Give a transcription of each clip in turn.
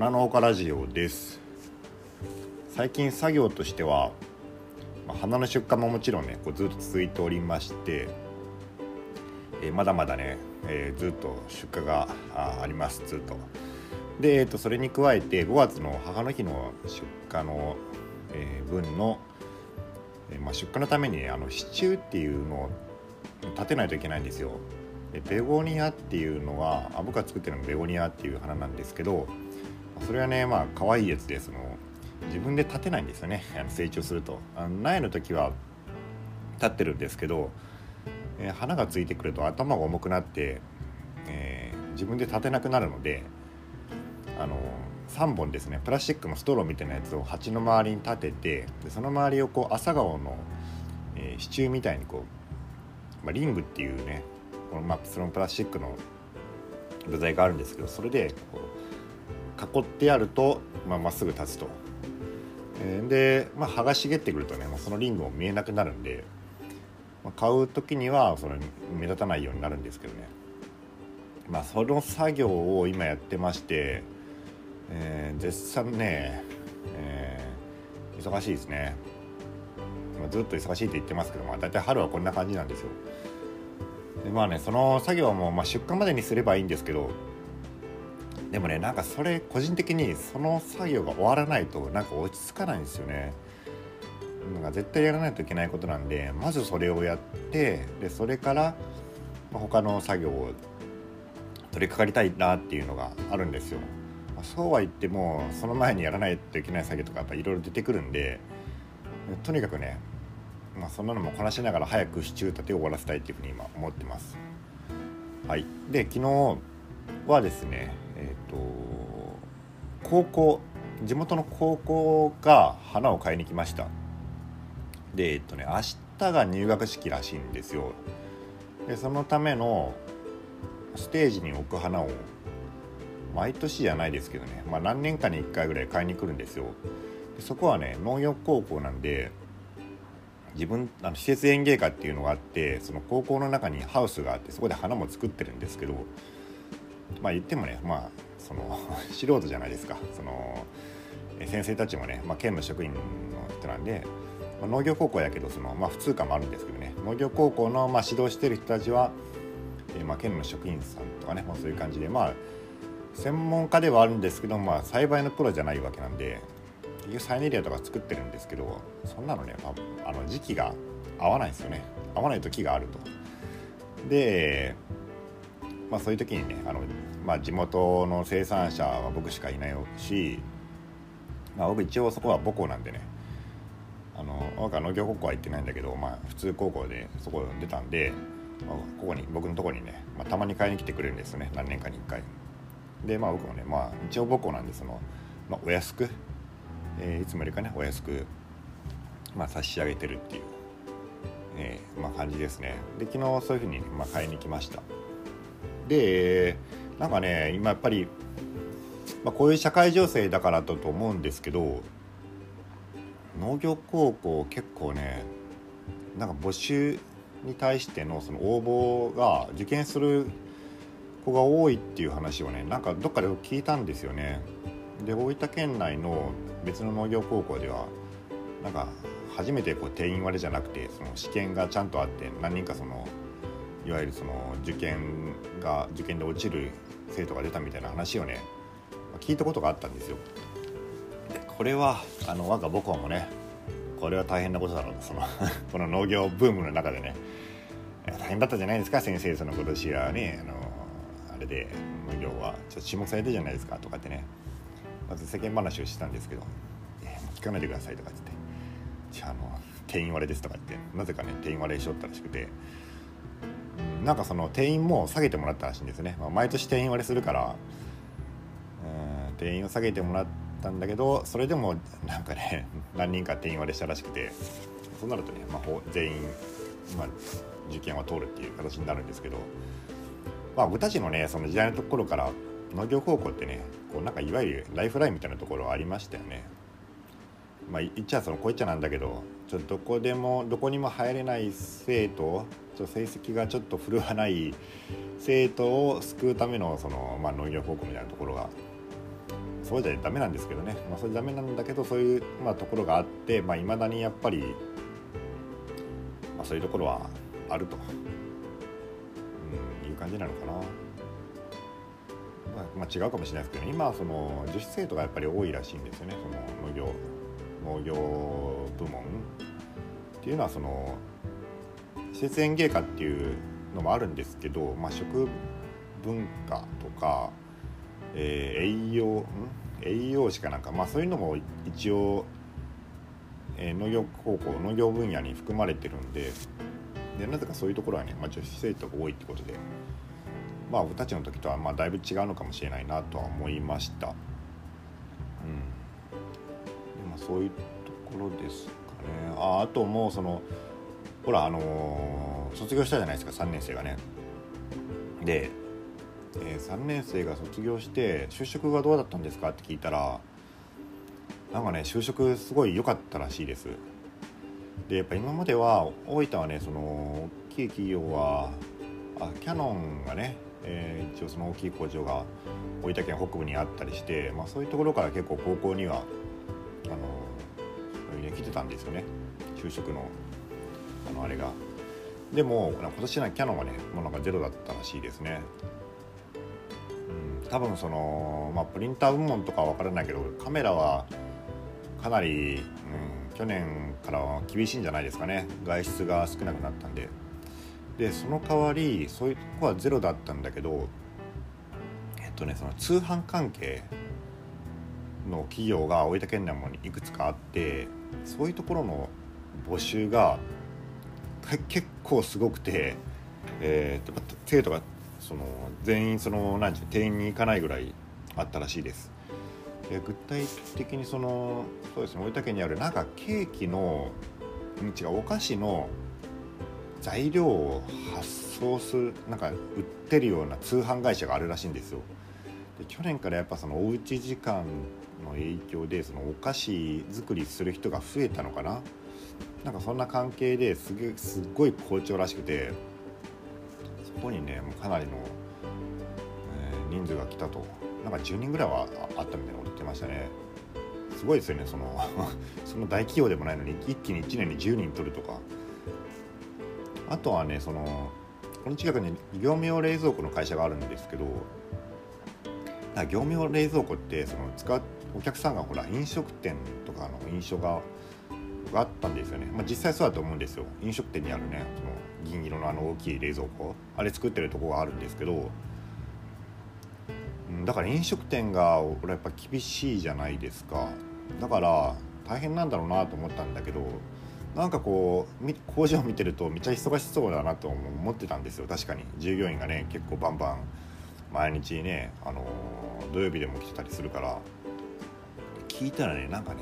花農家ラジオです。最近作業としては、まあ、花の出荷ももちろんねこうずっと続いておりまして、えー、まだまだね、えー、ずっと出荷がありますずっと。で、えー、とそれに加えて5月の母の日の出荷の、えー、分の、えーまあ、出荷のために、ね、あの支柱っていうのを立てないといけないんですよ。でベゴニアっていうのはあ僕が作ってるのベゴニアっていう花なんですけどそれはねまあ可愛いやつでその自分で立てないんですよね。あの成長すると。あの苗の時は立ってるんですけど、えー、花がついてくると頭が重くなって、えー、自分で立てなくなるのであの3本ですね。プラスチックのストローみたいなやつを鉢の周りに立ててでその周りをこう朝顔の、えー、支柱みたいにこう、まあ、リングっていうねこの、まあ、そのプラスチックの部材があるんですけどそれでこう囲ってやるとまあ、っすぐ立つと。で、まあ、葉が茂ってくるとね、まあ、そのリングも見えなくなるんで、まあ、買う時にはその目立たないようになるんですけどね。まあその作業を今やってまして、えー、絶賛ね、えー、忙しいですね、まあ、ずっと忙しいって言ってますけど、まあ、大体春はこんな感じなんですよ。でまあねその作業もまあ出荷までにすればいいんですけどでもねなんかそれ個人的にその作業が終わらないとなんか落ち着かないんですよね。なんか絶対やらないといけないことなんでまずそれをやってでそれから他の作業を取り掛かりたいなっていうのがあるんですよ。まそうは言ってもその前にやらないといけない作業とかやっぱいろいろ出てくるんでとにかくねまあ、そんなのもこなしながら早く支柱立てを終わらせたいっていうふうに今思ってます。はい、で昨日はですね、高校地元の高校が花を買いに来ました。でえっとね明日が入学式らしいんですよ。でそのためのステージに置く花を毎年じゃないですけどね、まあ、何年かに1回ぐらい買いに来るんですよ。でそこはね農業高校なんで自分あの施設園芸科っていうのがあってその高校の中にハウスがあってそこで花も作ってるんですけどまあ言ってもねまあその 素人じゃないですか。その先生たちもね、まあ、県の職員の人なんで、まあ、農業高校やけどその、まあ、普通科もあるんですけどね。農業高校の、まあ、指導してる人たちは、えー、まあ、県の職員さんとかね、まあ、そういう感じでまあ専門家ではあるんですけど、まあ、栽培のプロじゃないわけなんで結局サイネリアとか作ってるんですけどそんなのね、まあ、あの時期が合わないんですよね。合わない時があると。でまあそういう時にねあの、まあ、地元の生産者は僕しかいないし、まあ、僕一応そこは母校なんでね。あの僕は農業高校は行ってないんだけど、まあ、普通高校でそこ出たんで、まあ、ここに僕のとこにね、まあ、たまに買いに来てくれるんですよね何年かに1回。でまあ僕もね、まあ、一応母校なんでその、まあ、お安くえー、いつもよりかねお安く、まあ、差し上げてるっていう、えー、まあ、感じですね。で昨日そういうふうに、まあ、買いに来ました。でなんかね今やっぱり、まあ、こういう社会情勢だからだと思うんですけど農業高校結構ねなんか募集に対してのその応募が受験する子が多いっていう話をねなんかどっかで聞いたんですよね。で大分県内の別の農業高校ではなんか初めてこう定員割れじゃなくてその試験がちゃんとあって何人かそのいわゆるその受験が受験で落ちる生徒が出たみたいな話をね聞いたことがあったんですよ。これはあの我が母校もねこれは大変なことだろうとその この農業ブームの中でね大変だったじゃないですか先生その今年はねあのあれで農業はちょっと注目されてじゃないですかとかってねまず世間話をしてたんですけど「え、聞かないでください」とかって言って「じゃああの定員割れです」とかってなぜかね定員割れしよったらしくて、なんかその定員も下げてもらったらしいんですね、まあ、毎年定員割れするからうん定員を下げてもらったんだけどそれでもなんかね 何人か定員割れしたらしくてそうなるとね、まあ、全員、まあ、受験は通るっていう形になるんですけど、まあ、僕たちのねその時代のところから農業高校ってねこうなんかいわゆるライフラインみたいなところありましたよね。まあ、言っちゃそのこう言っちゃなんだけどちょっとどこでもどこにも入れない生徒ちょ成績がちょっと振るわない生徒を救うためのその、まあ、農業高校みたいなところがそうじゃダメなんですけどね、まあ、それダメなんだけどそういう、まあ、ところがあっていまあ、未だにやっぱり、まあ、そういうところはあると、うん、いう感じなのかな。まあ、まあ、違うかもしれないですけど、ね、今その女子生徒がやっぱり多いらしいんですよね。その農業農業部門っていうのはその施設園芸科っていうのもあるんですけど、まあ、食文化とか、えー、栄養栄養士かなんか、まあ、そういうのも一応、えー、農業高校農業分野に含まれてるんででなぜかそういうところはね、まあ、女子生徒が多いってことで。まあ僕たちの時とはまあだいぶ違うのかもしれないなとは思いました。うん、でま、そういうところですかねああともうそのほらあのー、卒業したじゃないですか3年生がね。で、えー、3年生が卒業して就職がどうだったんですかって聞いたらなんかね就職すごい良かったらしいです。でやっぱ今までは大分はねその大きい企業はあキャノンがねえー、一応その大きい工場が大分県北部にあったりして、まあ、そういうところから結構高校にはあのそういう、ね、来てたんですよね就職のあのあれが。でも今年はキャノンはねもうなんかゼロだったらしいですね。うん、多分その、まあ、プリンター部門とかは分からないけどカメラはかなり、うん、去年からは厳しいんじゃないですかね外出が少なくなったんで。でその代わりそういうとこはゼロだったんだけどえっとねその通販関係の企業が大分県内もいくつかあってそういうところの募集が結構すごくて、えー、生徒がその全員その何て定員に行かないぐらいあったらしいです。で具体的にそのそうですね大分県にあるなんかケーキの違うお菓子の材料を発送するなんか売ってるような通販会社があるらしいんですよで去年からやっぱそのおうち時間の影響でそのお菓子作りする人が増えたのかななんかそんな関係ですげすっごい好調らしくてそこにねもうかなりの、えー、人数が来たと。なんか10人ぐらいはあったみたいなこと言ってましたね。すごいですよねその その大企業でもないのに一気に1年に10人取るとか。あとはねそのこの近くに業務用冷蔵庫の会社があるんですけど業務用冷蔵庫ってその使うお客さんがほら飲食店とかの印象ががあったんですよね、まあ、実際そうだと思うんですよ。飲食店にあるねその銀色のあの大きい冷蔵庫。あれ作ってるとこがあるんですけど。だから飲食店が俺やっぱ厳しいじゃないですか。だから大変なんだろうなと思ったんだけどなんかこう工場を見てるとめっちゃ忙しそうだなと思ってたんですよ。確かに。従業員がね結構バンバン毎日ね、あのー、土曜日でも来てたりするから。聞いたらねなんかね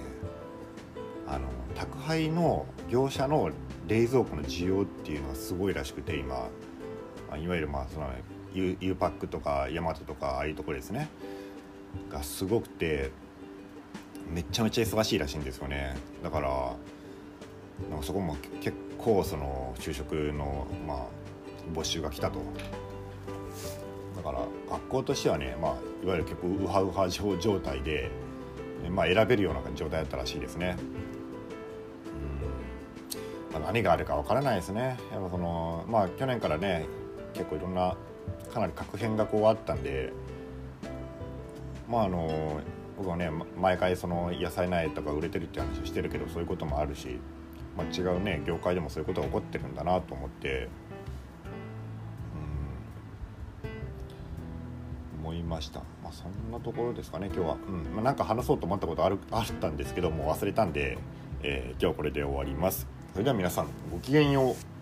あの宅配の業者の冷蔵庫の需要っていうのがすごいらしくて今。いわゆるまあその U, U パックとかヤマトとかああいうところですね。がすごくてめちゃめちゃ忙しいらしいんですよね。だからなんかそこも結構その就職の、まあ、募集が来たと。だから学校としてはね、まあ、いわゆる結構ウハウハ状態で、まあ、選べるような状態だったらしいですね。何があるかわからないですね。やっぱそのまあ去年からね結構いろんなかなり確変がこうあったんでまああの僕はね毎回その野菜苗とか売れてるって話をしてるけどそういうこともあるしまあ、違うね業界でもそういうことが起こってるんだなと思ってうん思いました、まあ、そんなところですかね今日は、うん。まあ、なんか話そうと思ったことあるあったんですけども忘れたんで、えー、今日はこれで終わります。それでは皆さんごきげんよう。